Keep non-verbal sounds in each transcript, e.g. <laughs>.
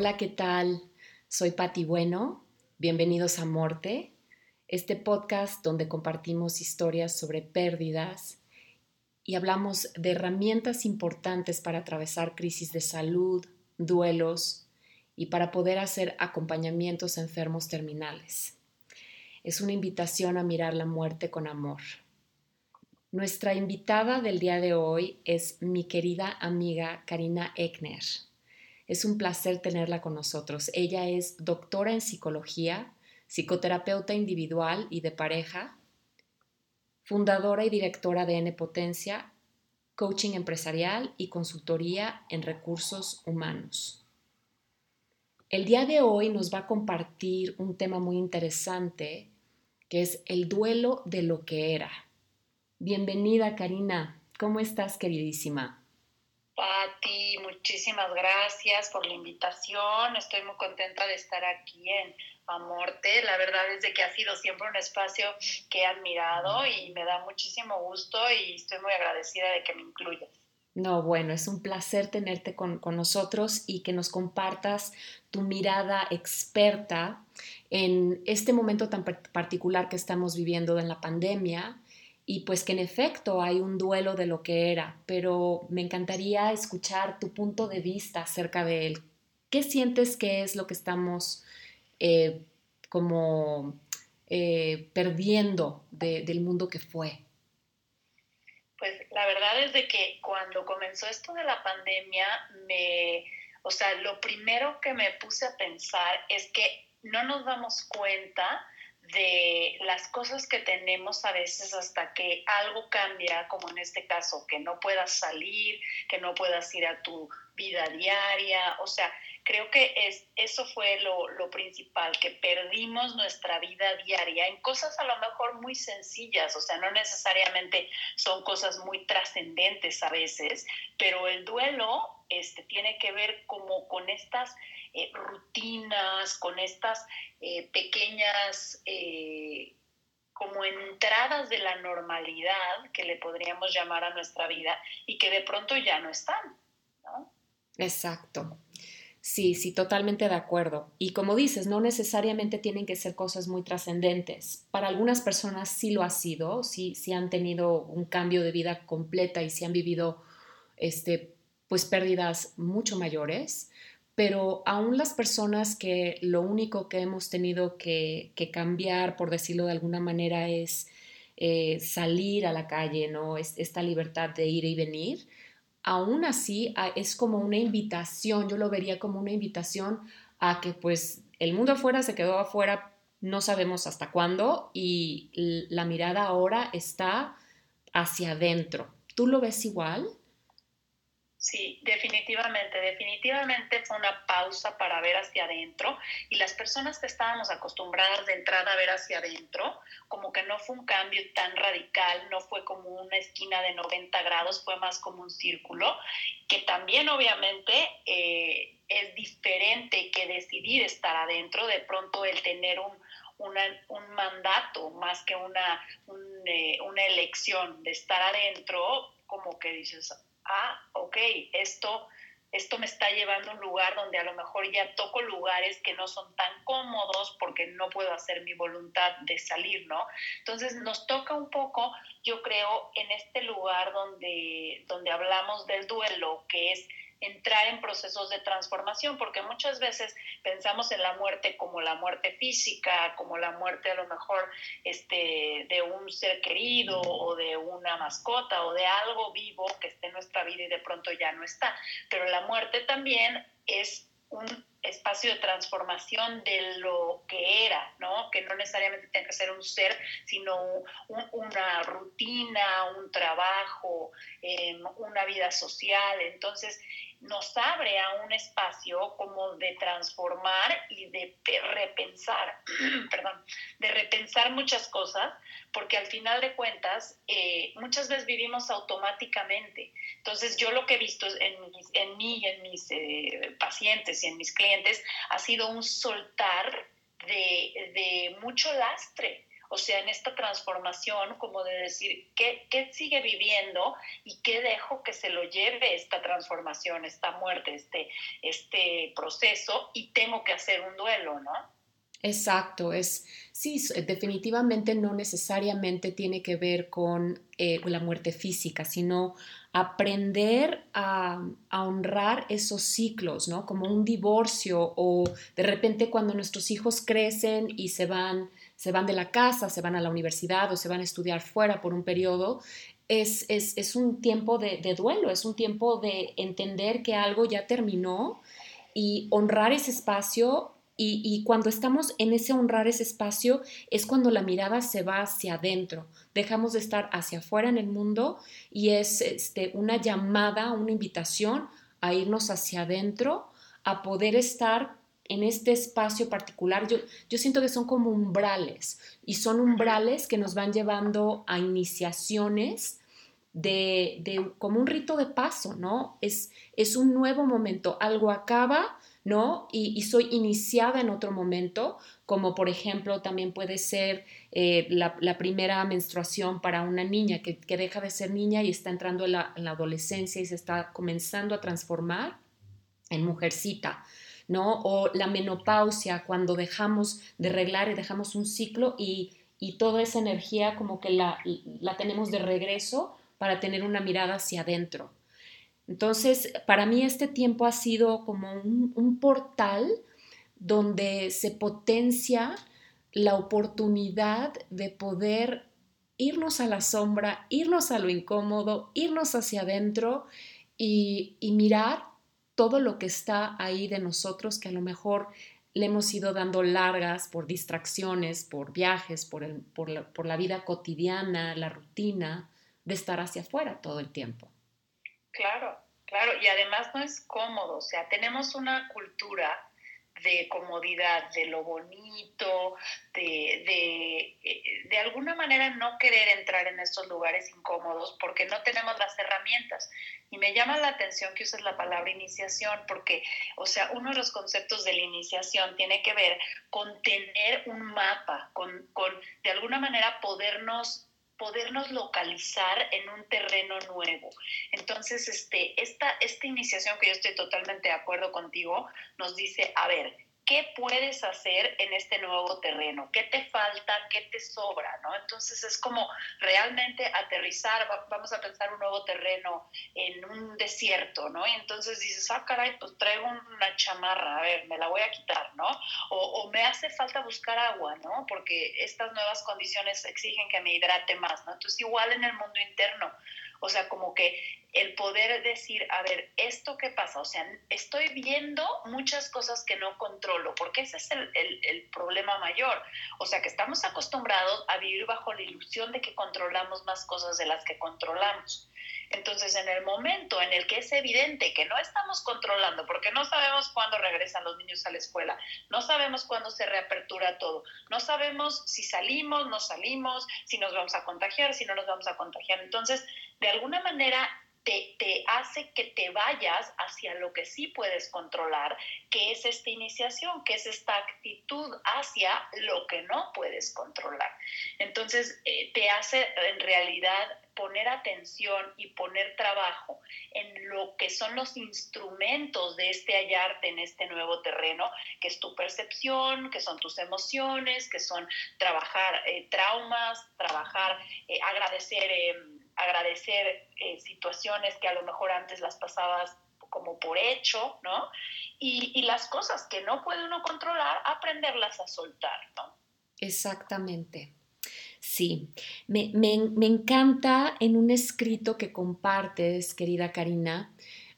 Hola, ¿qué tal? Soy Patti Bueno. Bienvenidos a Morte, este podcast donde compartimos historias sobre pérdidas y hablamos de herramientas importantes para atravesar crisis de salud, duelos y para poder hacer acompañamientos a enfermos terminales. Es una invitación a mirar la muerte con amor. Nuestra invitada del día de hoy es mi querida amiga Karina Eckner. Es un placer tenerla con nosotros. Ella es doctora en psicología, psicoterapeuta individual y de pareja, fundadora y directora de N Potencia, coaching empresarial y consultoría en recursos humanos. El día de hoy nos va a compartir un tema muy interesante que es el duelo de lo que era. Bienvenida, Karina. ¿Cómo estás, queridísima? Pati, muchísimas gracias por la invitación. Estoy muy contenta de estar aquí en Amorte. La verdad es de que ha sido siempre un espacio que he admirado y me da muchísimo gusto y estoy muy agradecida de que me incluyas. No, bueno, es un placer tenerte con, con nosotros y que nos compartas tu mirada experta en este momento tan particular que estamos viviendo en la pandemia y pues que en efecto hay un duelo de lo que era, pero me encantaría escuchar tu punto de vista acerca de él. ¿Qué sientes que es lo que estamos eh, como eh, perdiendo del mundo que fue? Pues la verdad es de que cuando comenzó esto de la pandemia, me, o sea, lo primero que me puse a pensar es que no nos damos cuenta de las cosas que tenemos a veces hasta que algo cambia, como en este caso, que no puedas salir, que no puedas ir a tu vida diaria, o sea, creo que es, eso fue lo, lo principal, que perdimos nuestra vida diaria en cosas a lo mejor muy sencillas, o sea, no necesariamente son cosas muy trascendentes a veces, pero el duelo este, tiene que ver como con estas eh, rutinas, con estas eh, pequeñas eh, como entradas de la normalidad que le podríamos llamar a nuestra vida y que de pronto ya no están. Exacto. Sí, sí, totalmente de acuerdo. Y como dices, no necesariamente tienen que ser cosas muy trascendentes. Para algunas personas sí lo ha sido, sí, sí han tenido un cambio de vida completa y sí han vivido este, pues pérdidas mucho mayores pero aún las personas que lo único que hemos tenido que, cambiar, por decirlo de alguna manera, es eh, salir a la calle, ¿no? Es, esta libertad de ir y venir, aún así es como una invitación, yo lo vería como una invitación a que pues el mundo afuera se quedó afuera, no sabemos hasta cuándo, y la mirada ahora está hacia adentro. ¿Tú lo ves igual? Sí, definitivamente, definitivamente fue una pausa para ver hacia adentro y las personas que estábamos acostumbradas de entrada a ver hacia adentro, como que no fue un cambio tan radical, no fue como una esquina de 90 grados, fue más como un círculo, que también obviamente eh, es diferente que decidir estar adentro, de pronto el tener un, un mandato más que una, eh, una elección de estar adentro, como que dices, ah, ok, esto, esto me está llevando a un lugar donde a lo mejor ya toco lugares que no son tan cómodos porque no puedo hacer mi voluntad de salir, ¿no? Entonces nos toca un poco, yo creo, en este lugar donde, donde hablamos del duelo, que es entrar en procesos de transformación, porque muchas veces pensamos en la muerte como la muerte física, como la muerte a lo mejor este, de un ser querido o de una mascota o de algo vivo que esté en nuestra vida y de pronto ya no está. Pero la muerte también es un espacio de transformación de lo que era, ¿no? Que no necesariamente tiene que ser un ser, sino una rutina, un trabajo, em, una vida social. Entonces, nos abre a un espacio como de transformar y de, repensar, <clears throat> perdón, de repensar muchas cosas, porque al final de cuentas eh, muchas veces vivimos automáticamente. Entonces yo lo que he visto en, en mí en mis eh, pacientes y en mis clientes ha sido un soltar de mucho lastre o sea, en esta transformación, como de decir, ¿qué, ¿qué, sigue viviendo y qué dejo que se lo lleve esta transformación, esta muerte, este, este proceso y tengo que hacer un duelo, ¿no? Exacto, es sí, definitivamente no necesariamente tiene que ver con eh, la muerte física, sino aprender a, honrar esos ciclos, ¿no? Como un divorcio o de repente cuando nuestros hijos crecen y se van, se van de la casa, se van a la universidad o se van a estudiar fuera por un periodo, es, es, un tiempo de, de duelo, es un tiempo de entender que algo ya terminó y honrar ese espacio y, cuando estamos en ese honrar ese espacio es cuando la mirada se va hacia adentro, dejamos de estar hacia afuera en el mundo y es este, una llamada, una invitación a irnos hacia adentro, a poder estar en este espacio particular. Yo, yo siento que son como umbrales y son umbrales que nos van llevando a iniciaciones de, de, como un rito de paso, ¿no? Es, es un nuevo momento, algo acaba ¿no? Y, soy iniciada en otro momento, como por ejemplo también puede ser eh, la, primera menstruación para una niña que, deja de ser niña y está entrando en la, adolescencia y se está comenzando a transformar en mujercita. O la menopausia, cuando dejamos de reglar y dejamos un ciclo y, toda esa energía como que la, la, tenemos de regreso para tener una mirada hacia adentro. Entonces, para mí este tiempo ha sido como un, portal donde se potencia la oportunidad de poder irnos a la sombra, irnos a lo incómodo, irnos hacia adentro y, mirar todo lo que está ahí de nosotros que a lo mejor le hemos ido dando largas por distracciones, por viajes, por, por la vida cotidiana, la rutina, de estar hacia afuera todo el tiempo. Claro, claro, y además no es cómodo, o sea, tenemos una cultura de comodidad, de lo bonito, de, de, de, alguna manera no querer entrar en estos lugares incómodos porque no tenemos las herramientas. Y me llama la atención que uses la palabra iniciación porque, o sea, uno de los conceptos de la iniciación tiene que ver con tener un mapa, con, con de alguna manera podernos podernos localizar en un terreno nuevo. Entonces, este, esta, esta iniciación que yo estoy totalmente de acuerdo contigo, nos dice, a ver, ¿qué puedes hacer en este nuevo terreno? ¿Qué te falta? ¿Qué te sobra? ¿no? Entonces es como realmente aterrizar, vamos a pensar un nuevo terreno en un desierto, ¿no? Y entonces dices, ah, caray, pues traigo una chamarra, a ver, me la voy a quitar, ¿no? O, o me hace falta buscar agua, ¿no? Porque estas nuevas condiciones exigen que me hidrate más, ¿no? Entonces igual en el mundo interno, o sea, como que el poder decir, a ver, ¿esto qué pasa? O sea, estoy viendo muchas cosas que no controlo, porque ese es el, el, problema mayor. O sea, que estamos acostumbrados a vivir bajo la ilusión de que controlamos más cosas de las que controlamos. Entonces, en el momento en el que es evidente que no estamos controlando, porque no sabemos cuándo regresan los niños a la escuela, no sabemos cuándo se reapertura todo, no sabemos si salimos, no salimos, si nos vamos a contagiar, si no nos vamos a contagiar. Entonces, de alguna manera te, hace que te vayas hacia lo que sí puedes controlar, que es esta iniciación, que es esta actitud hacia lo que no puedes controlar. Entonces, eh, te hace en realidad poner atención y poner trabajo en lo que son los instrumentos de este hallarte en este nuevo terreno, que es tu percepción, que son tus emociones, que son trabajar eh, traumas, trabajar, eh, agradecer agradecer eh, situaciones que a lo mejor antes las pasabas como por hecho, ¿no? Y, las cosas que no puede uno controlar, aprenderlas a soltar, ¿no? Exactamente. Sí, me, encanta en un escrito que compartes, querida Karina,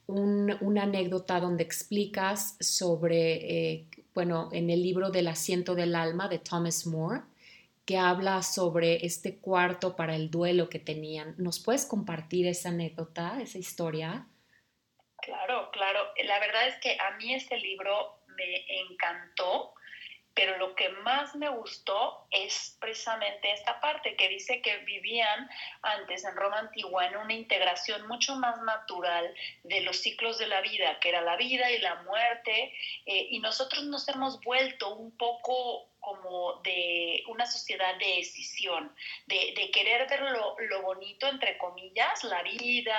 una anécdota donde explicas sobre, eh, bueno, en el libro del asiento del alma de Thomas More, que habla sobre este cuarto para el duelo que tenían. ¿Nos puedes compartir esa anécdota, esa historia? Claro, claro. La verdad es que a mí ese libro me encantó, pero lo que más me gustó es precisamente esta parte que dice que vivían antes en Roma antigua en una integración mucho más natural de los ciclos de la vida, que era la vida y la muerte, eh, y nosotros nos hemos vuelto un poco como de una sociedad de decisión, de, querer ver lo, bonito, entre comillas, la vida,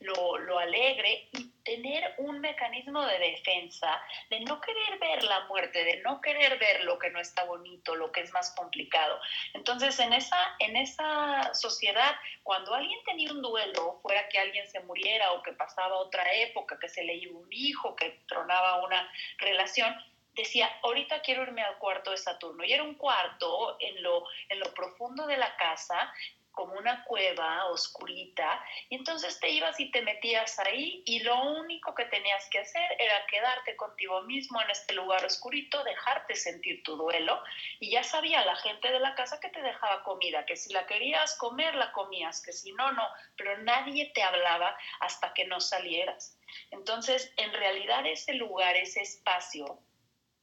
lo, lo, alegre y tener un mecanismo de defensa, de no querer ver la muerte, de no querer ver lo que no está bonito, lo que es más complicado. Entonces, en esa, en esa sociedad, cuando alguien tenía un duelo, fuera que alguien se muriera o que pasaba otra época, que se le iba un hijo, que tronaba una relación, decía, ahorita quiero irme al cuarto de Saturno. Y era un cuarto en lo, en lo profundo de la casa, como una cueva oscurita, y entonces te ibas y te metías ahí y lo único que tenías que hacer era quedarte contigo mismo en este lugar oscurito, dejarte sentir tu duelo, y ya sabía la gente de la casa que te dejaba comida, que si la querías comer, la comías, que si no, no, pero nadie te hablaba hasta que no salieras. Entonces, en realidad ese lugar, ese espacio,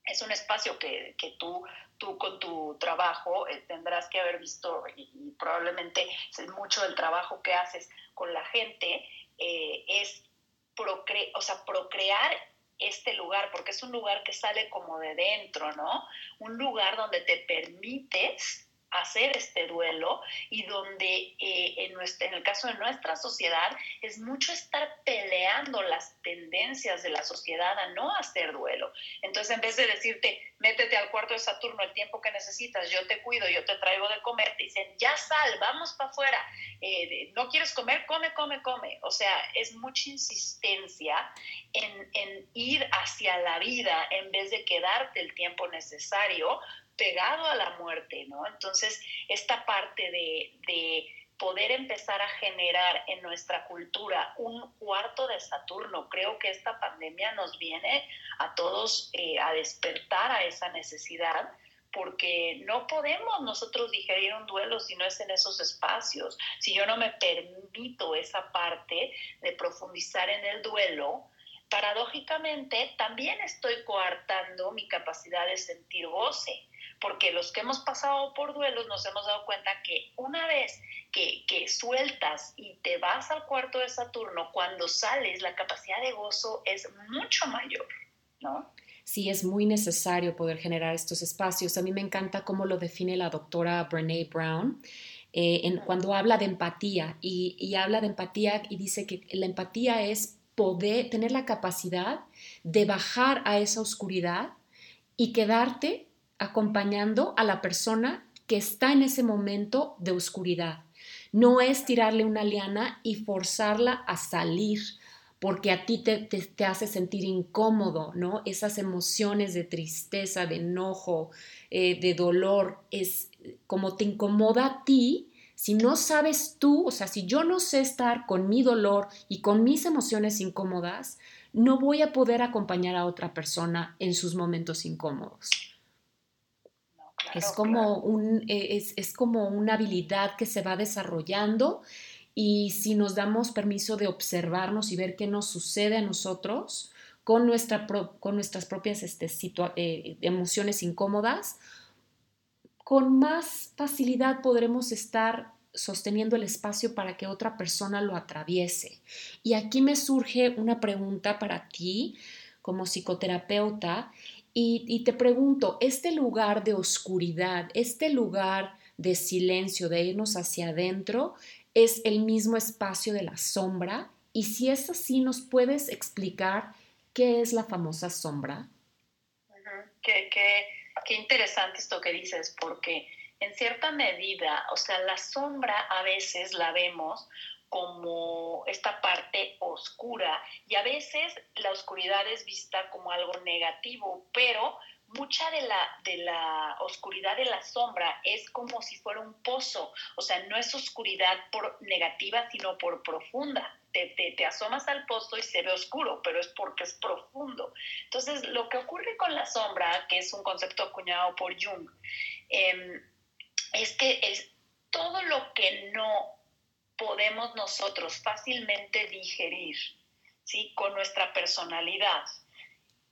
es un espacio que, tú, tú con tu trabajo eh, tendrás que haber visto y, probablemente mucho del trabajo que haces con la gente, eh, es o sea, procrear este lugar, porque es un lugar que sale como de dentro, ¿no? Un lugar donde te permites hacer este duelo y donde eh, en, nuestra, en el caso de nuestra sociedad es mucho estar peleando las tendencias de la sociedad a no hacer duelo. Entonces, en vez de decirte, métete al cuarto de Saturno el tiempo que necesitas, yo te cuido, yo te traigo de comer, te dicen, ya sal, vamos para afuera, eh, no quieres comer, come, come, come. O sea, es mucha insistencia en, en ir hacia la vida en vez de quedarte el tiempo necesario pegado a la muerte, ¿no? Entonces, esta parte de, poder empezar a generar en nuestra cultura un cuarto de Saturno, creo que esta pandemia nos viene a todos eh, a despertar a esa necesidad porque no podemos nosotros digerir un duelo si no es en esos espacios. Si yo no me permito esa parte de profundizar en el duelo, paradójicamente también estoy coartando mi capacidad de sentir goce porque los que hemos pasado por duelos nos hemos dado cuenta que una vez que, sueltas y te vas al cuarto de Saturno, cuando sales la capacidad de gozo es mucho mayor, ¿no? Sí, es muy necesario poder generar estos espacios. A mí me encanta cómo lo define la doctora Brene Brown. Eh, en, cuando habla de empatía y, y, habla de empatía y dice que la empatía es poder tener la capacidad de bajar a esa oscuridad y quedarte acompañando a la persona que está en ese momento de oscuridad. No es tirarle una liana y forzarla a salir porque a ti te, te, hace sentir incómodo, ¿no? Esas emociones de tristeza, de enojo, eh, de dolor, es como te incomoda a ti, si no sabes tú, o sea, si yo no sé estar con mi dolor y con mis emociones incómodas, no voy a poder acompañar a otra persona en sus momentos incómodos es, como un, e, es, como una habilidad que se va desarrollando y si nos damos permiso de observarnos y ver qué nos sucede a nosotros con, nuestra con nuestras propias este, eh, emociones incómodas, con más facilidad podremos estar sosteniendo el espacio para que otra persona lo atraviese. Y aquí me surge una pregunta para ti como psicoterapeuta y, te pregunto, este lugar de oscuridad, este lugar de silencio, de irnos hacia adentro, es el mismo espacio de la sombra. Y si es así, ¿nos puedes explicar qué es la famosa sombra? qué, qué interesante esto que dices, porque en cierta medida, o sea, la sombra a veces la vemos como esta parte oscura y a veces la oscuridad es vista como algo negativo, pero mucha de la, de la oscuridad de la sombra es como si fuera un pozo, o sea, no es oscuridad por negativa, sino por profunda. Te, te, asomas al pozo y se ve oscuro, pero es porque es profundo. Entonces, lo que ocurre con la sombra, que es un concepto acuñado por Jung, em, es que es todo lo que no podemos nosotros fácilmente digerir, ¿sí? Con nuestra personalidad.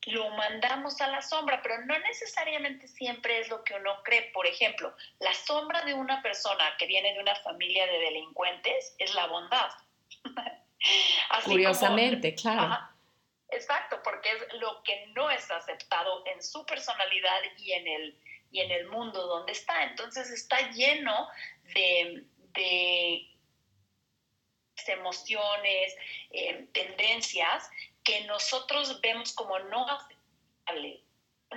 Lo mandamos a la sombra, pero no necesariamente siempre es lo que uno cree. Por ejemplo, la sombra de una persona que viene de una familia de delincuentes es la bondad. <laughs> Curiosamente, claro. exacto, porque es lo que no es aceptado en su personalidad y en el y en el mundo donde está. Entonces está lleno de, emociones, eh, tendencias que nosotros vemos como no aceptables,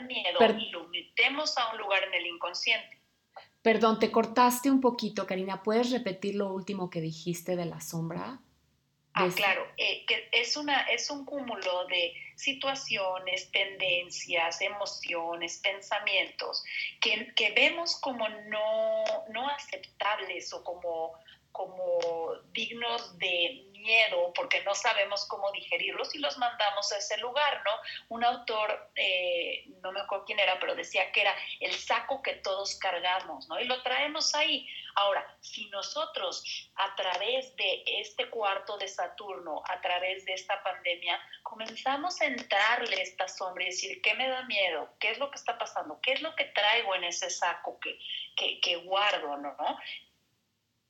miedo y lo metemos a un lugar en el inconsciente. Perdón, te cortaste un poquito, Karina. ¿Puedes repetir lo último que dijiste de la sombra? Ah, claro, eh, que es, una, es un cúmulo de situaciones, tendencias, emociones, pensamientos que, que vemos como no, no aceptables o como, como dignos de miedo porque no sabemos cómo digerirlos y los mandamos a ese lugar, ¿no? Un autor, eh, no me acuerdo quién era, pero decía que era el saco que todos cargamos, ¿no? Y lo traemos ahí. Ahora, si nosotros a través de este cuarto de Saturno, a través de esta pandemia, comenzamos a entrarle esta sombra y decir, ¿qué me da miedo? ¿Qué es lo que está pasando? ¿Qué es lo que traigo en ese saco que, que, que guardo, ¿no?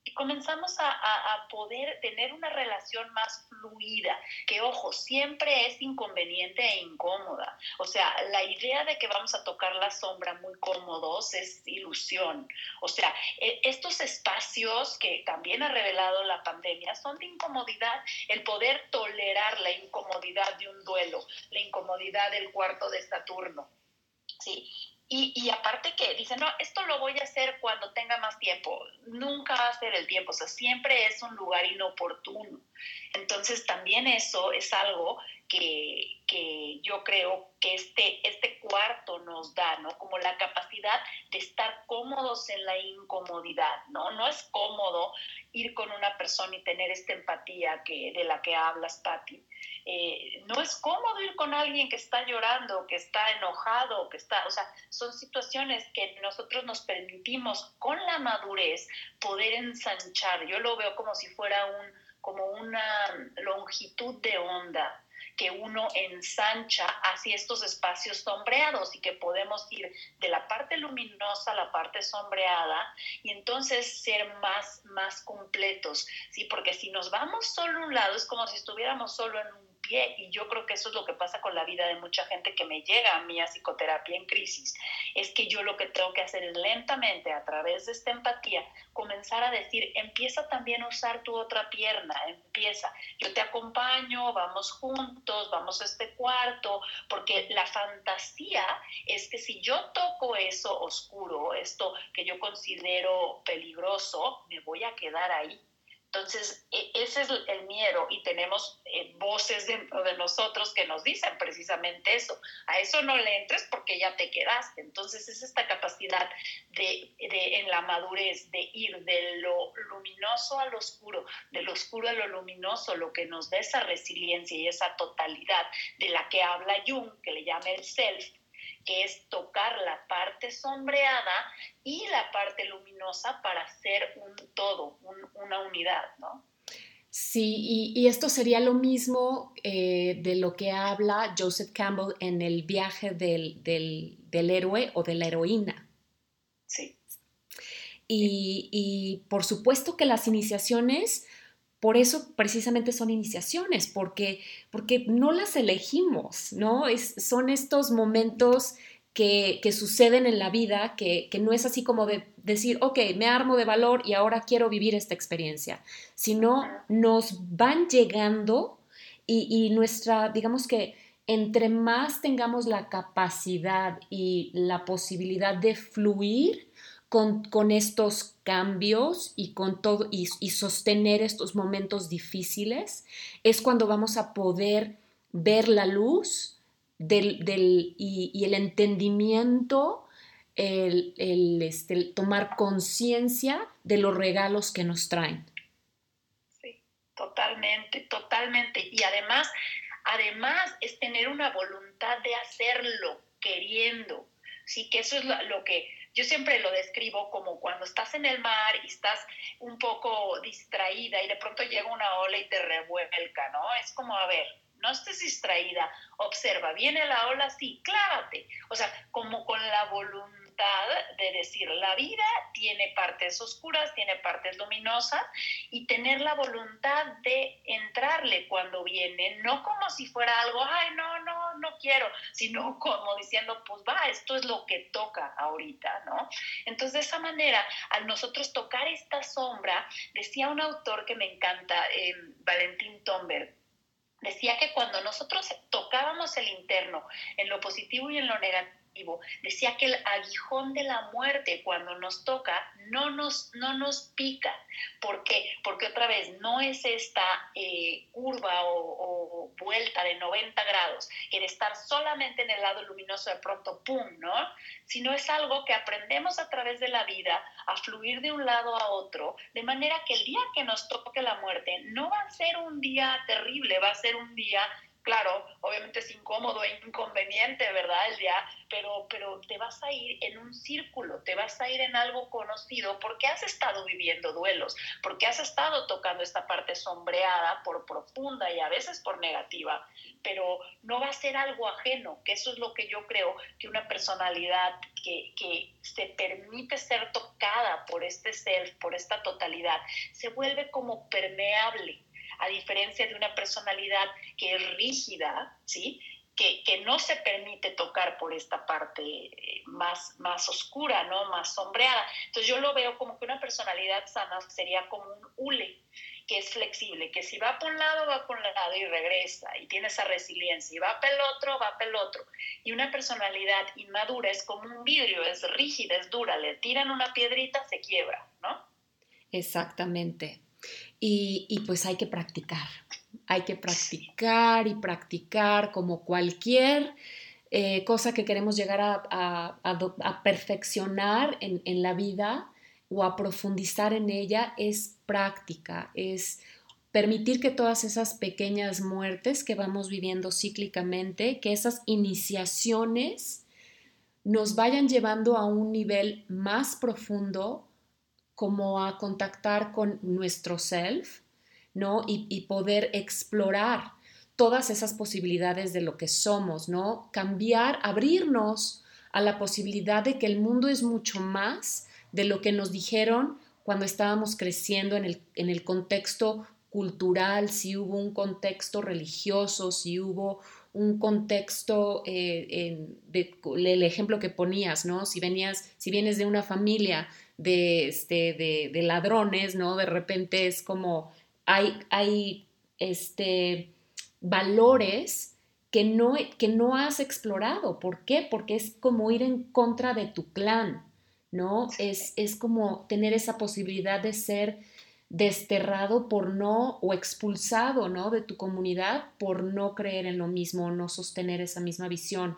Y comenzamos a, poder tener una relación más fluida, que ojo, siempre es inconveniente e incómoda. O sea, la idea de que vamos a tocar la sombra muy cómodos es ilusión. O sea, e, estos espacios que también ha revelado la pandemia son de incomodidad, el poder tolerar la incomodidad de un duelo, la incomodidad del cuarto de Saturno. Sí, y, aparte que dicen, no, esto lo voy a hacer cuando tenga más tiempo. Nunca va a ser el tiempo, o sea, siempre es un lugar inoportuno. Entonces también eso es algo que, que, yo creo que este, este cuarto nos da, ¿no? Como la capacidad de estar cómodos en la incomodidad, ¿no? No es cómodo ir con una persona y tener esta empatía que, de la que hablas, Patti. Eh, no es cómodo ir con alguien que está llorando, que está enojado, que está, o sea, son situaciones que nosotros nos permitimos con la madurez poder ensanchar. Yo lo veo como si fuera un, como una longitud de onda que uno ensancha hacia estos espacios sombreados y que podemos ir de la parte luminosa a la parte sombreada y entonces ser más, más completos, ¿sí? Porque si nos vamos solo a un lado es como si estuviéramos solo en un y yo creo que eso es lo que pasa con la vida de mucha gente que me llega a mí a psicoterapia en crisis, es que yo lo que tengo que hacer es lentamente a través de esta empatía comenzar a decir, empieza también a usar tu otra pierna, empieza, yo te acompaño, vamos juntos, vamos a este cuarto, porque la fantasía es que si yo toco eso oscuro, esto que yo considero peligroso, me voy a quedar ahí entonces, e, ese es el miedo y tenemos eh, voces dentro de nosotros que nos dicen precisamente eso. A eso no le entres porque ya te quedaste. Entonces, es esta capacidad de, en la madurez de ir de lo luminoso a lo oscuro, de lo oscuro a lo luminoso, lo que nos da esa resiliencia y esa totalidad de la que habla Jung, que le llama el self, que es tocar la parte sombreada y la parte luminosa para hacer un todo, una unidad, ¿no? Sí, y, esto sería lo mismo eh, de lo que habla Joseph Campbell en el viaje del, héroe o de la heroína. Sí. Y, y, por supuesto que las iniciaciones por eso precisamente son iniciaciones, porque, porque no las elegimos, ¿no? Es, son estos momentos que, suceden en la vida, que, no es así como de decir, ok, me armo de valor y ahora quiero vivir esta experiencia, sino nos van llegando y, y nuestra, digamos que entre más tengamos la capacidad y la posibilidad de fluir, con, estos cambios y con todo y, sostener estos momentos difíciles, es cuando vamos a poder ver la luz del, y, el entendimiento, el, este, tomar conciencia de los regalos que nos traen. Sí, totalmente, totalmente. Y además, además es tener una voluntad de hacerlo, queriendo. Sí, que eso es lo que yo siempre lo describo como cuando estás en el mar y estás un poco distraída y de pronto llega una ola y te revuelca, ¿no? Es como, a ver, no estés distraída, observa, viene la ola, sí, clávate. O sea, como con la voluntad de decir, la vida tiene partes oscuras, tiene partes luminosas y tener la voluntad de entrarle cuando viene, no como si fuera algo, ay, no, no, no, quiero, sino como diciendo, pues va, esto es lo que toca ahorita, ¿no? Entonces, de esa manera, al nosotros tocar esta sombra, decía un autor que me encanta, eh, Valentín Tomberg, decía que cuando nosotros tocábamos el interno en lo positivo y en lo negativo, Decía que el aguijón de la muerte cuando nos toca no nos, no nos pica. ¿Por qué? Porque otra vez no es esta eh, curva o, vuelta de 90 grados, de estar solamente en el lado luminoso de pronto, ¡pum!, ¿no? Sino es algo que aprendemos a través de la vida a fluir de un lado a otro, de manera que el día que nos toque la muerte no va a ser un día terrible, va a ser un día claro, obviamente es incómodo e inconveniente, ¿verdad? El día, pero, pero te vas a ir en un círculo, te vas a ir en algo conocido porque has estado viviendo duelos, porque has estado tocando esta parte sombreada por profunda y a veces por negativa, pero no va a ser algo ajeno, que eso es lo que yo creo que una personalidad que, que se permite ser tocada por este self, por esta totalidad, se vuelve como permeable a diferencia de una personalidad que es rígida, ¿sí? Que, que, no se permite tocar por esta parte eh, más, más oscura, ¿no? Más sombreada. Entonces yo lo veo como que una personalidad sana sería como un hule, que es flexible, que si va por un lado, va por un lado y regresa, y tiene esa resiliencia, y va para el otro, va para el otro. Y una personalidad inmadura es como un vidrio, es rígida, es dura, le tiran una piedrita, se quiebra, ¿no? Exactamente. Y, pues hay que practicar, hay que practicar y practicar como cualquier eh, cosa que queremos llegar a, perfeccionar en, en, la vida o a profundizar en ella es práctica, es permitir que todas esas pequeñas muertes que vamos viviendo cíclicamente, que esas iniciaciones nos vayan llevando a un nivel más profundo como a contactar con nuestro self, ¿no? Y, poder explorar todas esas posibilidades de lo que somos, ¿no? Cambiar, abrirnos a la posibilidad de que el mundo es mucho más de lo que nos dijeron cuando estábamos creciendo en el, en el contexto cultural, si hubo un contexto religioso, si hubo un contexto, eh, el ejemplo que ponías, ¿no? Si venías, si vienes de una familia de, este, de, ladrones, ¿no? De repente es como hay, hay este, valores que no, que no has explorado. ¿Por qué? Porque es como ir en contra de tu clan, ¿no? Es, es como tener esa posibilidad de ser desterrado por no o expulsado, ¿no? De tu comunidad por no creer en lo mismo, no sostener esa misma visión.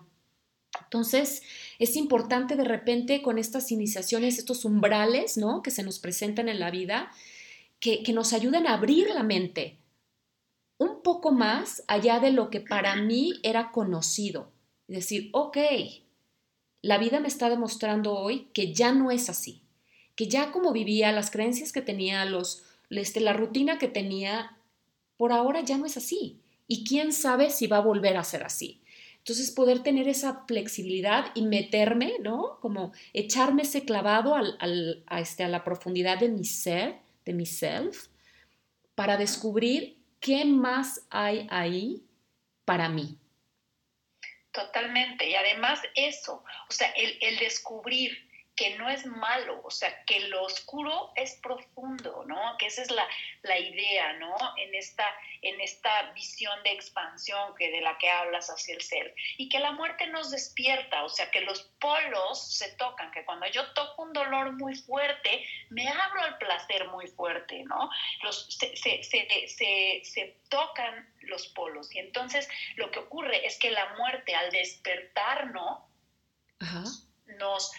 Entonces, es importante de repente con estas iniciaciones, estos umbrales, ¿no? Que se nos presentan en la vida, que, nos ayuden a abrir la mente un poco más allá de lo que para mí era conocido. Decir, ok, la vida me está demostrando hoy que ya no es así, que ya como vivía, las creencias que tenía, los, este, la rutina que tenía, por ahora ya no es así. Y quién sabe si va a volver a ser así. Entonces, poder tener esa flexibilidad y meterme, ¿no? Como echarme ese clavado a, este, la profundidad de mi ser, de mi self, para descubrir qué más hay ahí para mí. Totalmente. Y además eso, o sea, el descubrir que no es malo, o sea, que lo oscuro es profundo, ¿no? Que esa es la, idea, ¿no? En esta, en esta visión de expansión que de la que hablas hacia el ser. Y que la muerte nos despierta, o sea, que los polos se tocan, que cuando yo toco un dolor muy fuerte, me abro al placer muy fuerte, ¿no? Los, se, se, se, se tocan los polos. Y entonces lo que ocurre es que la muerte al despertar, ¿no? Ajá nos,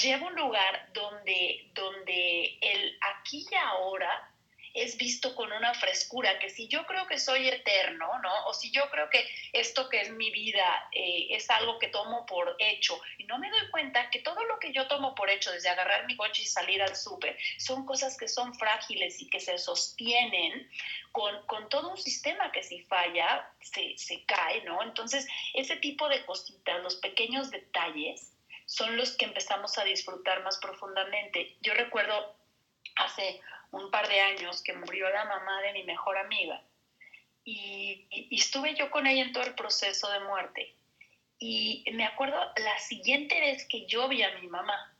lleva a un lugar donde, donde el aquí y ahora es visto con una frescura, que si yo creo que soy eterno, ¿no? O si yo creo que esto que es mi vida eh, es algo que tomo por hecho y no me doy cuenta que todo lo que yo tomo por hecho, desde agarrar mi coche y salir al súper, son cosas que son frágiles y que se sostienen con, con todo un sistema que si falla se, se cae, ¿no? Entonces, ese tipo de cositas, los pequeños detalles, son los que empezamos a disfrutar más profundamente. Yo recuerdo hace un par de años que murió la mamá de mi mejor amiga y, estuve yo con ella en todo el proceso de muerte Y me acuerdo la siguiente vez que yo vi a mi mamá,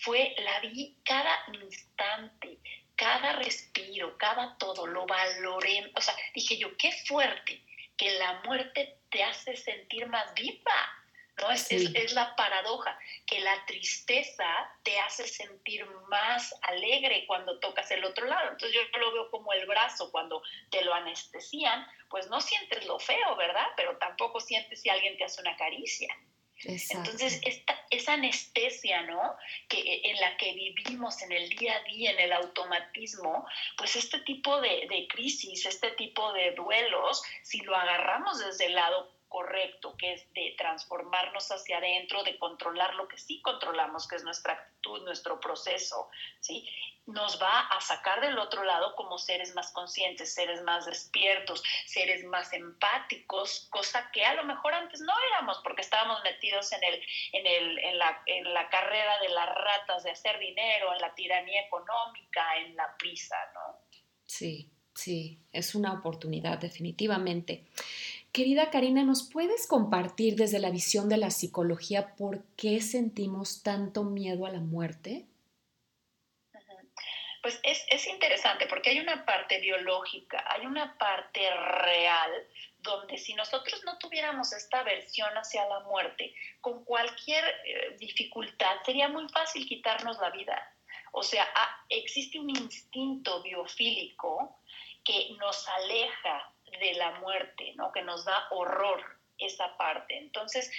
fue, la vi cada instante, cada respiro, cada todo, lo valoré. O sea, dije yo, qué fuerte que la muerte te hace sentir más viva. ¿No? Es, es, la paradoja, que la tristeza te hace sentir más alegre cuando tocas el otro lado. Entonces yo lo veo como el brazo, cuando te lo anestesian, pues no sientes lo feo, ¿verdad? Pero tampoco sientes si alguien te hace una caricia. Entonces, esta, esa anestesia, ¿no? Que, e, en la que vivimos en el día a día, en el automatismo, pues este tipo de, de crisis, este tipo de duelos, si lo agarramos desde el lado correcto, que es de transformarnos hacia adentro, de controlar lo que sí controlamos, que es nuestra actitud, nuestro proceso, ¿sí? Nos va a sacar del otro lado como seres más conscientes, seres más despiertos, seres más empáticos, cosa que a lo mejor antes no éramos porque estábamos metidos en, el, en, el, en, la, en la carrera de las ratas, de hacer dinero, en la tiranía económica, en la prisa, ¿no? Sí, sí, es una oportunidad definitivamente. Querida Karina, ¿nos puedes compartir desde la visión de la psicología por qué sentimos tanto miedo a la muerte? Pues es, interesante porque hay una parte biológica, hay una parte real donde si nosotros no tuviéramos esta aversión hacia la muerte, con cualquier eh, dificultad sería muy fácil quitarnos la vida. O sea, ah, existe un instinto biofílico que nos aleja de la muerte, ¿no? Que nos da horror esa parte. Entonces,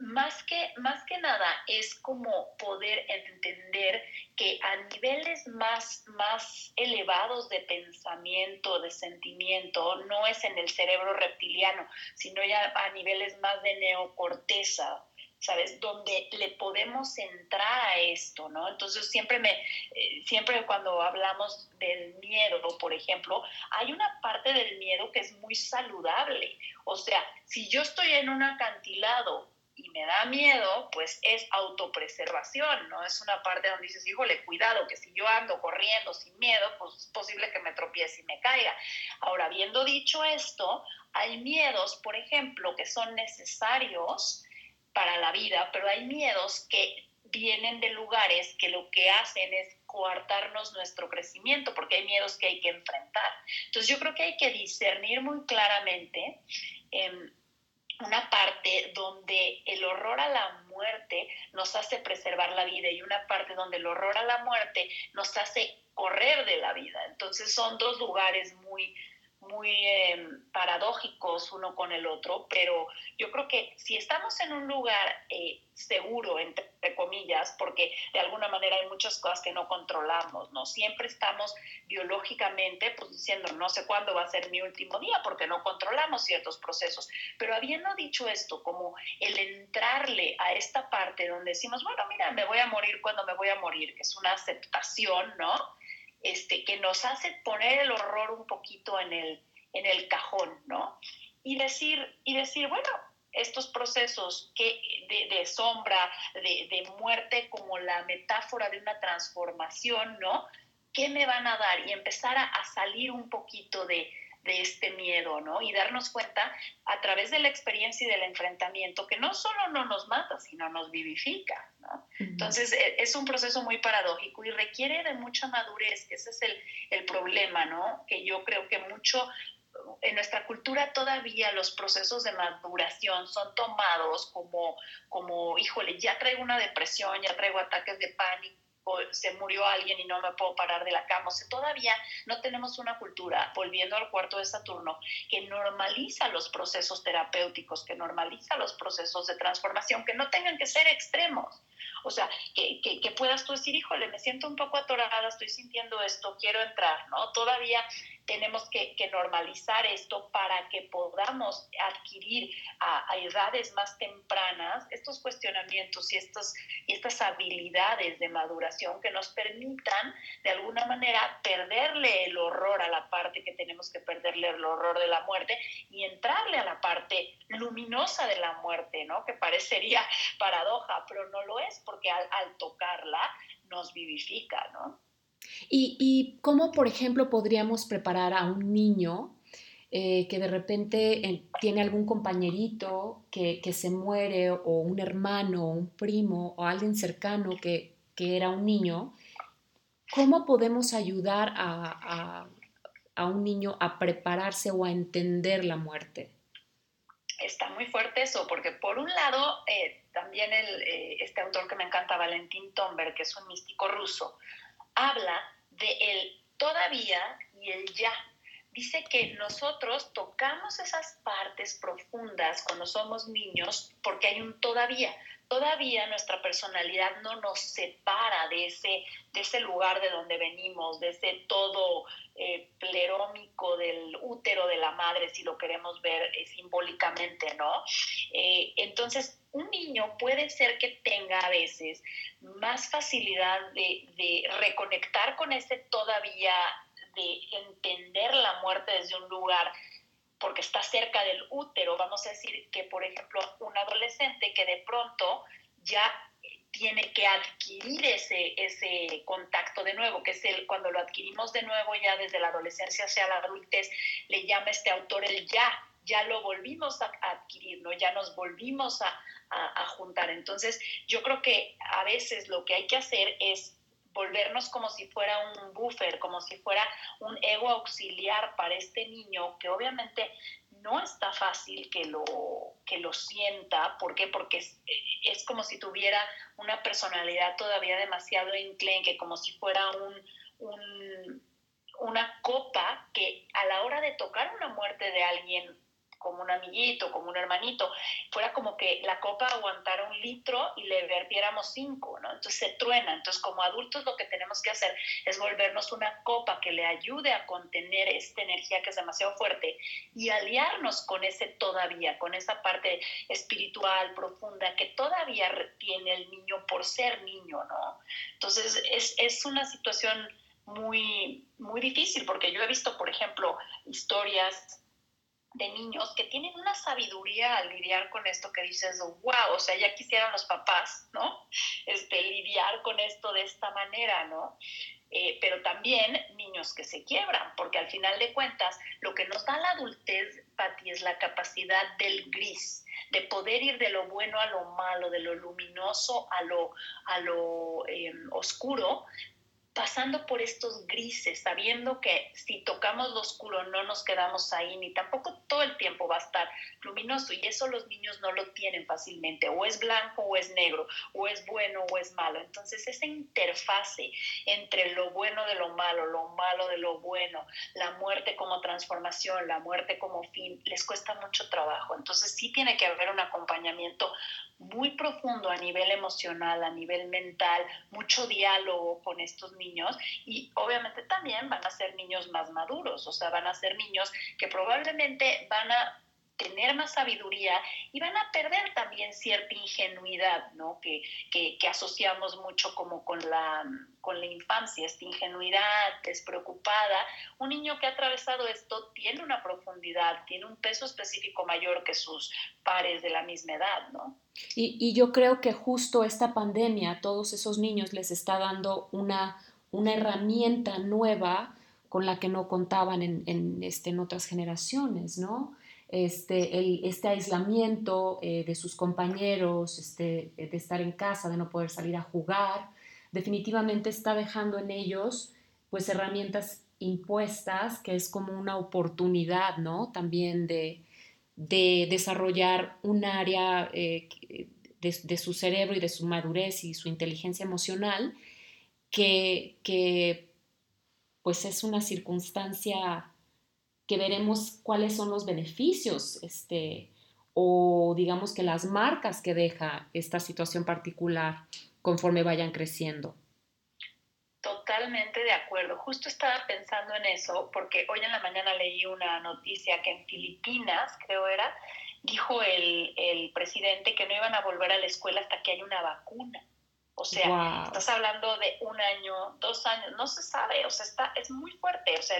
más que, más que nada es como poder entender que a niveles más, más elevados de pensamiento, de sentimiento, no es en el cerebro reptiliano, sino ya a niveles más de neocorteza, ¿sabes? Donde le podemos entrar a esto, ¿no? Entonces siempre me, eh, siempre cuando hablamos del miedo, por ejemplo, hay una parte del miedo que es muy saludable. O sea, si yo estoy en un acantilado y me da miedo, pues es autopreservación, ¿no? Es una parte donde dices, híjole, cuidado, que si yo ando corriendo sin miedo, pues es posible que me tropiece y me caiga. Ahora, habiendo dicho esto, hay miedos, por ejemplo, que son necesarios para la vida, pero hay miedos que vienen de lugares que lo que hacen es coartarnos nuestro crecimiento, porque hay miedos que hay que enfrentar. Entonces yo creo que hay que discernir muy claramente em, una parte donde el horror a la muerte nos hace preservar la vida y una parte donde el horror a la muerte nos hace correr de la vida. Entonces son dos lugares muy muy em, paradójicos uno con el otro, pero yo creo que si estamos en un lugar eh, seguro, entre, comillas, porque de alguna manera hay muchas cosas que no controlamos, ¿no? Siempre estamos biológicamente pues diciendo, no sé cuándo va a ser mi último día, porque no controlamos ciertos procesos. Pero habiendo dicho esto, como el entrarle a esta parte donde decimos, bueno, mira, me voy a morir cuando me voy a morir, que es una aceptación, ¿no? Este, que nos hace poner el horror un poquito en el, en el cajón, ¿no? Y decir, y decir bueno, estos procesos que, de, sombra, de, muerte, como la metáfora de una transformación, ¿no? ¿Qué me van a dar? Y empezar a salir un poquito de, de este miedo, ¿no? Y darnos cuenta a través de la experiencia y del enfrentamiento que no solo no nos mata, sino nos vivifica, ¿no? Entonces e, es un proceso muy paradójico y requiere de mucha madurez, que ese es el, el problema, ¿no? Que yo creo que mucho en nuestra cultura todavía los procesos de maduración son tomados como, como, híjole, ya traigo una depresión, ya traigo ataques de pánico se murió alguien y no me puedo parar de la cama. O sea, todavía no tenemos una cultura, volviendo al cuarto de Saturno, que normaliza los procesos terapéuticos, que normaliza los procesos de transformación, que no tengan que ser extremos. O sea, que, puedas tú decir, híjole, me siento un poco atorada, estoy sintiendo esto, quiero entrar, ¿no? Todavía tenemos que, normalizar esto para que podamos adquirir a, edades más tempranas estos cuestionamientos y, estos, y estas habilidades de maduración que nos permitan de alguna manera perderle el horror a la parte que tenemos que perderle el horror de la muerte y entrarle a la parte luminosa de la muerte, ¿no? Que parecería <laughs> paradoja, pero no lo es porque al, tocarla nos vivifica, ¿no? Y, cómo, por ejemplo, podríamos preparar a un niño eh, que de repente eh, tiene algún compañerito que, se muere o un hermano o un primo o alguien cercano que, era un niño, ¿cómo podemos ayudar a, un niño a prepararse o a entender la muerte? Está muy fuerte eso, porque por un lado, eh, también el, este autor que me encanta, Valentín Tomber, que es un místico ruso, habla de el todavía y el ya dice que nosotros tocamos esas partes profundas cuando somos niños porque hay un todavía. Todavía nuestra personalidad no nos separa de ese, de ese lugar de donde venimos, de ese todo eh, plerómico del útero de la madre, si lo queremos ver eh, simbólicamente, ¿no? Eh, entonces, un niño puede ser que tenga a veces más facilidad de, de reconectar con ese todavía de entender la muerte desde un lugar porque está cerca del útero, vamos a decir que, por ejemplo, un adolescente que de pronto ya tiene que adquirir ese, ese contacto de nuevo, que es el, cuando lo adquirimos de nuevo ya desde la adolescencia hacia la adultez, le llama este autor el ya, ya lo volvimos a adquirir, ¿no? ya nos volvimos a, a juntar. Entonces, yo creo que a veces lo que hay que hacer es volvernos como si fuera un buffer, como si fuera un ego auxiliar para este niño que obviamente no está fácil que lo, que lo sienta. ¿Por qué? Porque es, es como si tuviera una personalidad todavía demasiado enclenque, como si fuera un, un, una copa que a la hora de tocar una muerte de alguien como un amiguito, como un hermanito, fuera como que la copa aguantara un litro y le vertiéramos cinco, ¿no? Entonces se truena. Entonces como adultos lo que tenemos que hacer es volvernos una copa que le ayude a contener esta energía que es demasiado fuerte y aliarnos con ese todavía, con esa parte espiritual profunda que todavía tiene el niño por ser niño, ¿no? Entonces es, es una situación muy, muy difícil porque yo he visto, por ejemplo, historias de niños que tienen una sabiduría al lidiar con esto que dices, wow, o sea, ya quisieran los papás, ¿no? Este, lidiar con esto de esta manera, ¿no? Eh, pero también niños que se quiebran, porque al final de cuentas lo que nos da la adultez, Patti, es la capacidad del gris, de poder ir de lo bueno a lo malo, de lo luminoso a lo, a lo em, oscuro, pasando por estos grises, sabiendo que si tocamos lo oscuro no nos quedamos ahí, ni tampoco todo el tiempo va a estar luminoso, y eso los niños no lo tienen fácilmente, o es blanco o es negro, o es bueno o es malo. Entonces esa interfase entre lo bueno de lo malo, lo malo de lo bueno, la muerte como transformación, la muerte como fin, les cuesta mucho trabajo. Entonces sí tiene que haber un acompañamiento muy profundo a nivel emocional, a nivel mental, mucho diálogo con estos niños. Y obviamente también van a ser niños más maduros, o sea, van a ser niños que probablemente van a tener más sabiduría y van a perder también cierta ingenuidad, ¿no? Que, que, asociamos mucho como con la, con la infancia, esta ingenuidad despreocupada. Un niño que ha atravesado esto tiene una profundidad, tiene un peso específico mayor que sus pares de la misma edad, ¿no? Y, y yo creo que justo esta pandemia a todos esos niños les está dando una, una herramienta nueva con la que no contaban en, en, este, en otras generaciones, ¿no? Este, este aislamiento eh, de sus compañeros, este, de estar en casa, de no poder salir a jugar, definitivamente está dejando en ellos pues herramientas impuestas, que es como una oportunidad, ¿no? También de, desarrollar un área eh, de, su cerebro y de su madurez y su inteligencia emocional, que, que pues es una circunstancia que veremos cuáles son los beneficios este, o digamos que las marcas que deja esta situación particular conforme vayan creciendo. Totalmente de acuerdo. Justo estaba pensando en eso porque hoy en la mañana leí una noticia que en Filipinas, creo era, dijo el, el presidente que no iban a volver a la escuela hasta que haya una vacuna. O sea, estás hablando de un año, dos años, no se sabe, o sea, está, es muy fuerte. O sea,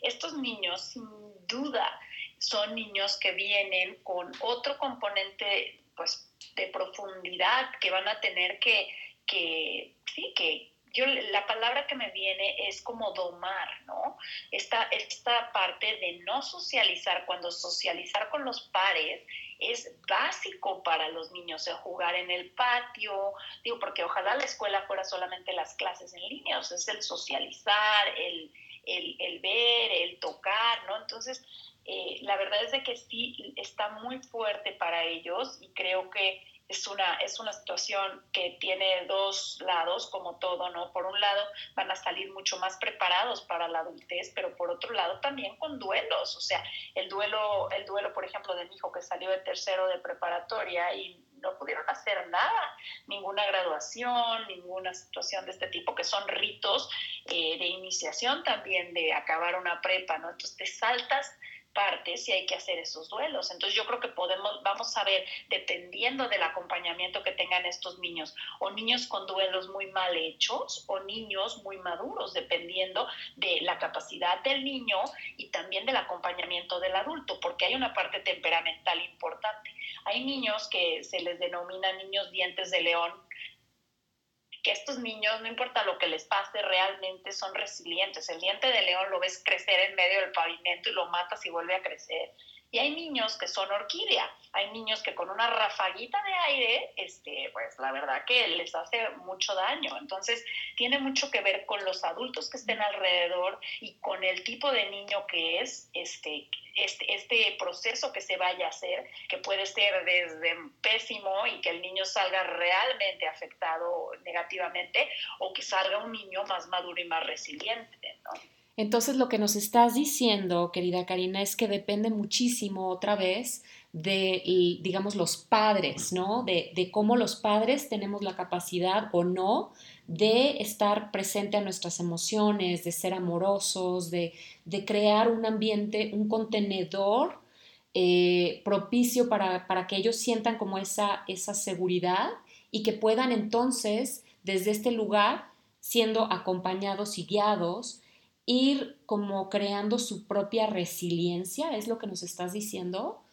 estos niños, sin duda, son niños que vienen con otro componente, pues, de profundidad que van a tener que, que sí, que yo la palabra que me viene es como domar, ¿no? Esta, esta parte de no socializar, cuando socializar con los pares es básico para los niños, el jugar en el patio, digo, porque ojalá la escuela fuera solamente las clases en línea, o sea, es el socializar, el, el, ver, el tocar, ¿no? Entonces, eh, la verdad es de que sí está muy fuerte para ellos y creo que es una, es una situación que tiene dos lados, como todo, ¿no? Por un lado, van a salir mucho más preparados para la adultez, pero por otro lado también con duelos. O sea, el duelo, el duelo, por ejemplo, de mi hijo que salió de tercero de preparatoria y no pudieron hacer nada, ninguna graduación, ninguna situación de este tipo, que son ritos eh, de iniciación también, de acabar una prepa, ¿no? Entonces te saltas partes y hay que hacer esos duelos. Entonces yo creo que podemos, vamos a ver, dependiendo del acompañamiento que tengan estos niños, o niños con duelos muy mal hechos o niños muy maduros, dependiendo de la capacidad del niño y también del acompañamiento del adulto, porque hay una parte temperamental importante. Hay niños que se les denomina niños dientes de león, que estos niños, no importa lo que les pase, realmente son resilientes. El diente de león lo ves crecer en medio del pavimento y lo matas y vuelve a crecer. Y hay niños que son orquídea, hay niños que con una rafaguita de aire, este, pues la verdad que les hace mucho daño. Entonces, tiene mucho que ver con los adultos que estén alrededor y con el tipo de niño que es, este, este, este proceso que se vaya a hacer, que puede ser desde pésimo y que el niño salga realmente afectado negativamente, o que salga un niño más maduro y más resiliente, ¿no? Entonces lo que nos estás diciendo, querida Karina, es que depende muchísimo otra vez de, digamos, los padres, ¿no? De, cómo los padres tenemos la capacidad o no de estar presente a nuestras emociones, de ser amorosos, de, de crear un ambiente, un contenedor eh, propicio para, para, que ellos sientan como esa, esa seguridad y que puedan entonces, desde este lugar, siendo acompañados y guiados, ir como creando su propia resiliencia, ¿es lo que nos estás diciendo?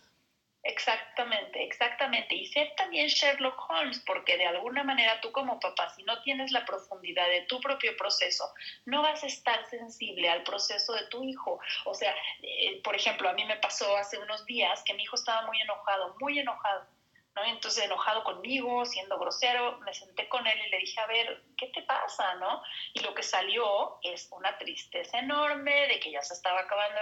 Exactamente, exactamente. Y ser también Sherlock Holmes, porque de alguna manera tú como papá, si no tienes la profundidad de tu propio proceso, no vas a estar sensible al proceso de tu hijo. O sea, eh, por ejemplo, a mí me pasó hace unos días que mi hijo estaba muy enojado, muy enojado entonces, enojado conmigo, siendo grosero, me senté con él y le dije, a ver, ¿qué te pasa, no? Y lo que salió es una tristeza enorme de que ya se estaba acabando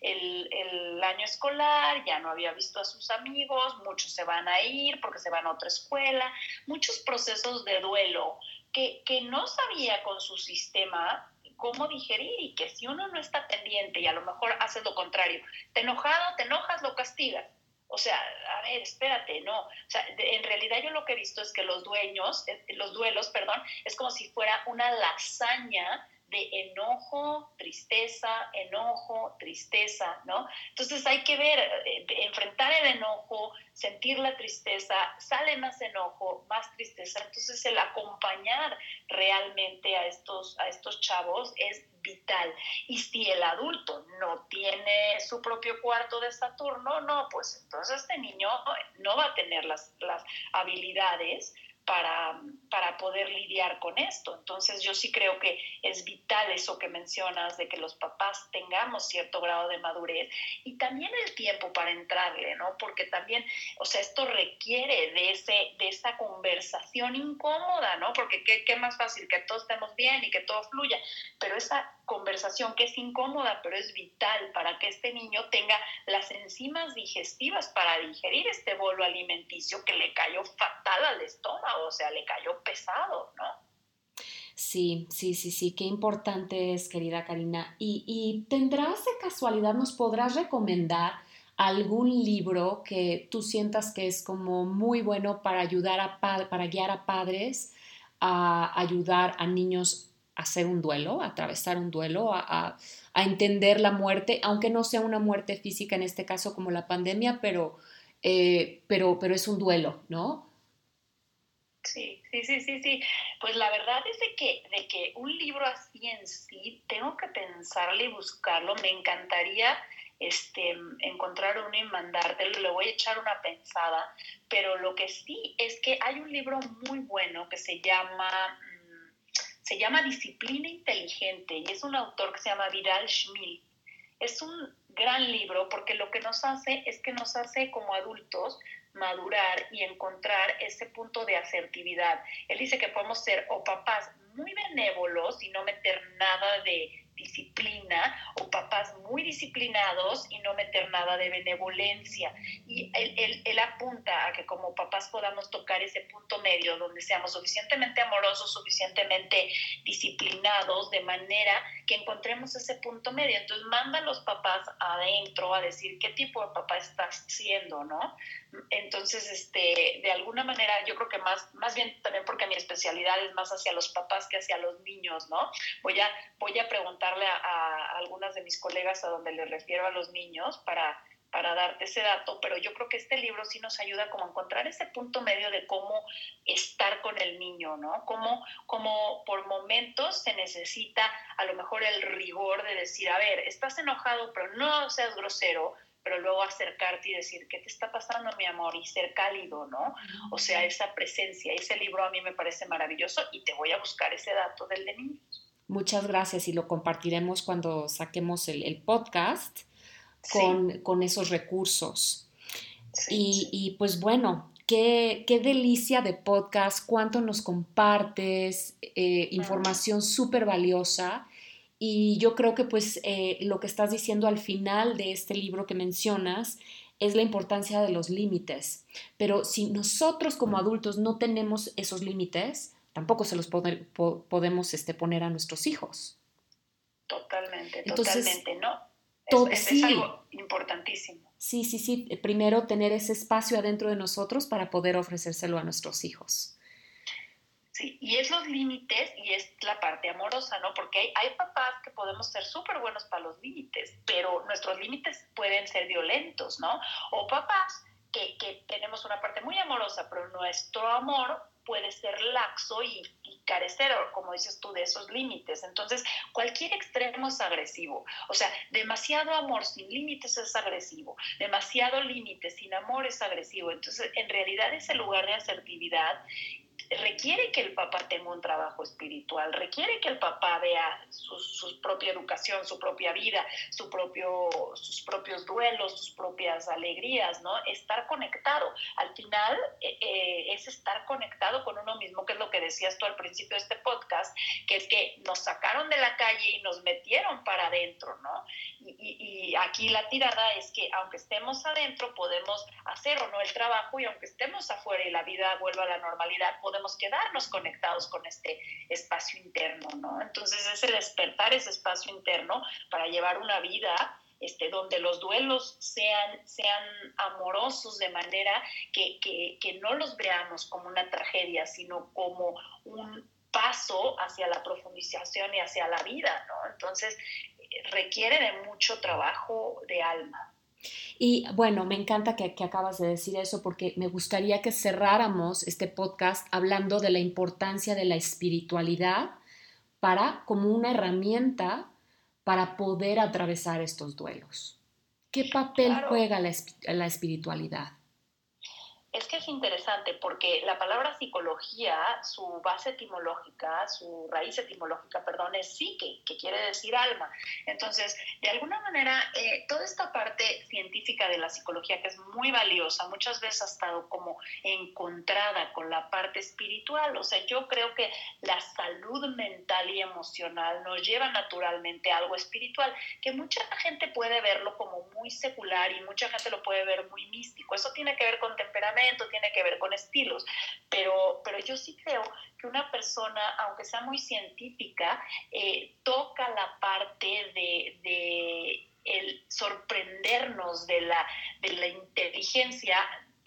el, año escolar, ya no había visto a sus amigos, muchos se van a ir porque se van a otra escuela, muchos procesos de duelo que, que no sabía con su sistema cómo digerir y que si uno no está pendiente y a lo mejor hace lo contrario, te enojado, te enojas, lo castigas o sea, a ver, espérate, no. O sea, en realidad yo lo que he visto es que los dueños, eh, los duelos, perdón, es como si fuera una lasaña de enojo, tristeza, enojo, tristeza, ¿no? Entonces hay que ver, eh, enfrentar el enojo, sentir la tristeza, sale más enojo, más tristeza. Entonces el acompañar realmente a estos, a estos chavos es vital. Y si el adulto no tiene su propio cuarto de Saturno, no, pues entonces este niño no va a tener las, las habilidades para, para poder lidiar con esto. Entonces yo sí creo que es vital eso que mencionas de que los papás tengamos cierto grado de madurez y también el tiempo para entrarle, ¿no? Porque también, o sea, esto requiere de, ese, de esa conversación incómoda, ¿no? Porque qué, qué más fácil que todos estemos bien y que todo fluya, pero esa conversación que es incómoda, pero es vital para que este niño tenga las enzimas digestivas para digerir este bolo alimenticio que le cayó fatal al estómago, o sea, le cayó pesado, ¿no? Sí, sí, sí, sí, qué importante es, querida Karina. Y, y tendrás de casualidad, nos podrás recomendar algún libro que tú sientas que es como muy bueno para ayudar a para guiar a padres a ayudar a niños hacer un duelo, atravesar un duelo, a, entender la muerte, aunque no sea una muerte física en este caso como la pandemia, pero, eh, pero, pero es un duelo, ¿no? Sí, sí, sí, sí, sí. Pues la verdad es de que, de que un libro así en sí, tengo que pensarle y buscarlo. Me encantaría este, encontrar uno y mandártelo, le voy a echar una pensada, pero lo que sí es que hay un libro muy bueno que se llama Se llama Disciplina Inteligente y es un autor que se llama Vidal Schmil. Es un gran libro porque lo que nos hace es que nos hace como adultos madurar y encontrar ese punto de asertividad. Él dice que podemos ser o papás muy benévolos y no meter nada de disciplina muy disciplinados y no meter nada de benevolencia. Y él, él, apunta a que como papás podamos tocar ese punto medio donde seamos suficientemente amorosos, suficientemente disciplinados, de manera que encontremos ese punto medio. Entonces manda a los papás adentro a decir qué tipo de papá estás siendo, ¿no? Entonces, este, de alguna manera, yo creo que más, más bien también porque mi especialidad es más hacia los papás que hacia los niños, ¿no? Voy a, voy a preguntarle a, algunas de mis colegas a donde les refiero a los niños para, para darte ese dato, pero yo creo que este libro sí nos ayuda como a encontrar ese punto medio de cómo estar con el niño, ¿no? Cómo, cómo por momentos se necesita a lo mejor el rigor de decir, a ver, estás enojado, pero no seas grosero, pero luego acercarte y decir, ¿qué te está pasando, mi amor? Y ser cálido, ¿no? O sea, esa presencia, ese libro a mí me parece maravilloso y te voy a buscar ese dato del de niños. Muchas gracias y lo compartiremos cuando saquemos el, podcast con, esos recursos. y, pues bueno, Qué, qué, delicia de podcast, cuánto nos compartes, eh, información súper valiosa. Y yo creo que pues eh, lo que estás diciendo al final de este libro que mencionas es la importancia de los límites. Pero si nosotros como adultos no tenemos esos límites, tampoco se los podemos este, poner a nuestros hijos. Totalmente, totalmente, ¿no? Es, es algo importantísimo. Sí, sí, sí. Primero tener ese espacio adentro de nosotros para poder ofrecérselo a nuestros hijos. Sí, y es los límites y es la parte amorosa, ¿no? Porque hay, hay papás que podemos ser súper buenos para los límites, pero nuestros límites pueden ser violentos, ¿no? O papás que, que, tenemos una parte muy amorosa, pero nuestro amor puede ser laxo y, y, carecer, como dices tú, de esos límites. Entonces, cualquier extremo es agresivo. O sea, demasiado amor sin límites es agresivo, demasiado límite sin amor es agresivo. Entonces, en realidad ese lugar de asertividad requiere que el papá tenga un trabajo espiritual, requiere que el papá vea su, propia educación, su propia vida, su propio, sus propios duelos, sus propias alegrías, ¿no? Estar conectado. Al final eh, eh, es estar conectado con uno mismo, que es lo que decías tú al principio de este podcast, que es que nos sacaron de la calle y nos metieron para adentro, ¿no? Y aquí la tirada es que aunque estemos adentro, podemos hacer o no el trabajo y aunque estemos afuera y la vida vuelva a la normalidad, podemos quedarnos conectados con este espacio interno, ¿no? Entonces ese despertar ese espacio interno para llevar una vida este, donde los duelos sean, sean amorosos de manera que, que, que no los veamos como una tragedia, sino como un paso hacia la profundización y hacia la vida, ¿no? Entonces requiere de mucho trabajo de alma. Y bueno, me encanta que, acabas de decir eso porque me gustaría que cerráramos este podcast hablando de la importancia de la espiritualidad para como una herramienta para poder atravesar estos duelos. ¿Qué papel juega la espiritualidad? Es que es interesante porque la palabra psicología, su base etimológica, su raíz etimológica, perdón, es psique, que quiere decir alma. Entonces, de alguna manera, eh, toda esta parte científica de la psicología, que es muy valiosa, muchas veces ha estado como encontrada con la parte espiritual. O sea, yo creo que la salud mental y emocional nos lleva naturalmente a algo espiritual, que mucha gente puede verlo como muy secular y mucha gente lo puede ver muy místico. Eso tiene que ver con temperamento tiene que ver con estilos, pero, pero yo sí creo que una persona, aunque sea muy científica, eh, toca la parte de, de el sorprendernos de la, de la inteligencia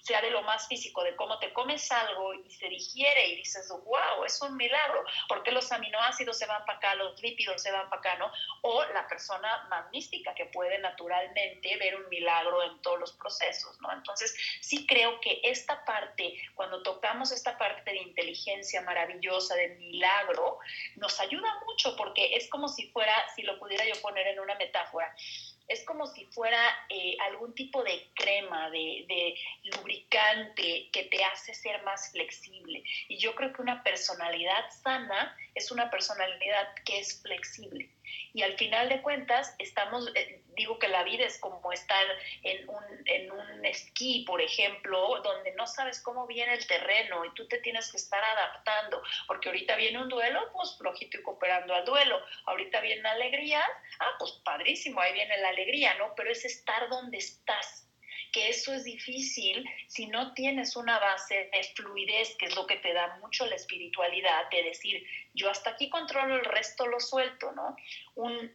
sea de lo más físico, de cómo te comes algo y se digiere y dices, wow, es un milagro, porque los aminoácidos se van para acá, los lípidos se van para acá, ¿no? O la persona más mística que puede naturalmente ver un milagro en todos los procesos, ¿no? Entonces, sí creo que esta parte, cuando tocamos esta parte de inteligencia maravillosa, de milagro, nos ayuda mucho porque es como si fuera, si lo pudiera yo poner en una metáfora, es como si fuera eh, algún tipo de crema, de, de, lubricante que te hace ser más flexible. Y yo creo que una personalidad sana es una personalidad que es flexible. Y al final de cuentas, estamos, eh, digo que la vida es como estar en un, en un esquí, por ejemplo, donde no sabes cómo viene el terreno y tú te tienes que estar adaptando, porque ahorita viene un duelo, pues flojito y cooperando al duelo. Ahorita viene alegría, ah, pues padrísimo, ahí viene la alegría, ¿no? Pero es estar donde estás que eso es difícil si no tienes una base de fluidez, que es lo que te da mucho la espiritualidad, de decir, yo hasta aquí controlo el resto, lo suelto, ¿no? Un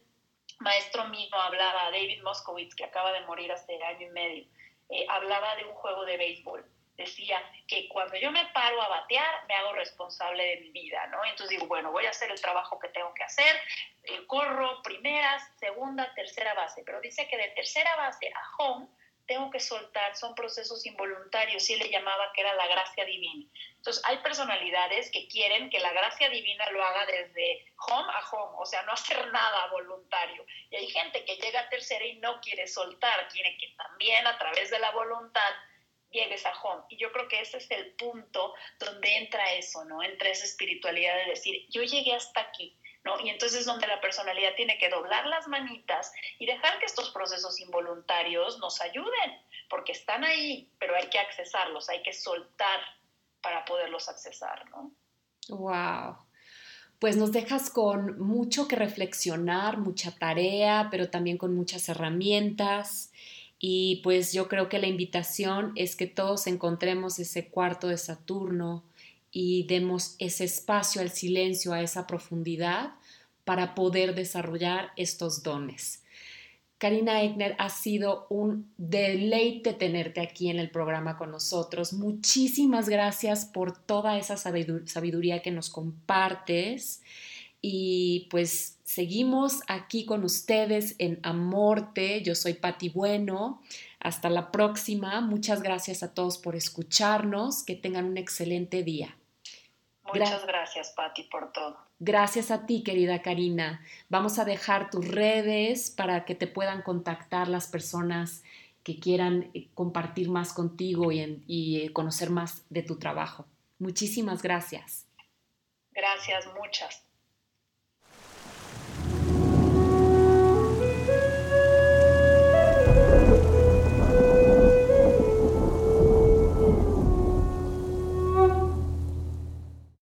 maestro mío hablaba, David Moskowitz, que acaba de morir hace año y medio, eh, hablaba de un juego de béisbol. Decía que cuando yo me paro a batear, me hago responsable de mi vida, ¿no? Entonces digo, bueno, voy a hacer el trabajo que tengo que hacer, eh, corro primera, segunda, tercera base, pero dice que de tercera base a home tengo que soltar, son procesos involuntarios, y le llamaba que era la gracia divina. Entonces, hay personalidades que quieren que la gracia divina lo haga desde home a home, o sea, no hacer nada voluntario. Y hay gente que llega a tercera y no quiere soltar, quiere que también a través de la voluntad llegues a home. Y yo creo que ese es el punto donde entra eso, ¿no? Entra esa espiritualidad de decir, yo llegué hasta aquí, Y entonces es donde la personalidad tiene que doblar las manitas y dejar que estos procesos involuntarios nos ayuden, porque están ahí, pero hay que accesarlos, hay que soltar para poderlos accesar, ¿no? Wow. Pues nos dejas con mucho que reflexionar, mucha tarea, pero también con muchas herramientas. Y pues yo creo que la invitación es que todos encontremos ese cuarto de Saturno, y demos ese espacio al silencio, a esa profundidad para poder desarrollar estos dones. Karina Egner, ha sido un deleite tenerte aquí en el programa con nosotros. Muchísimas gracias por toda esa sabiduría que nos compartes. Y pues seguimos aquí con ustedes en Amorte. Yo soy Pati Bueno. Hasta la próxima. Muchas gracias a todos por escucharnos. Que tengan un excelente día. Muchas gracias, Patti, por todo. Gracias a ti, querida Karina. Vamos a dejar tus redes para que te puedan contactar las personas que quieran eh, compartir más contigo y, y eh, conocer más de tu trabajo. Muchísimas gracias. Gracias, muchas.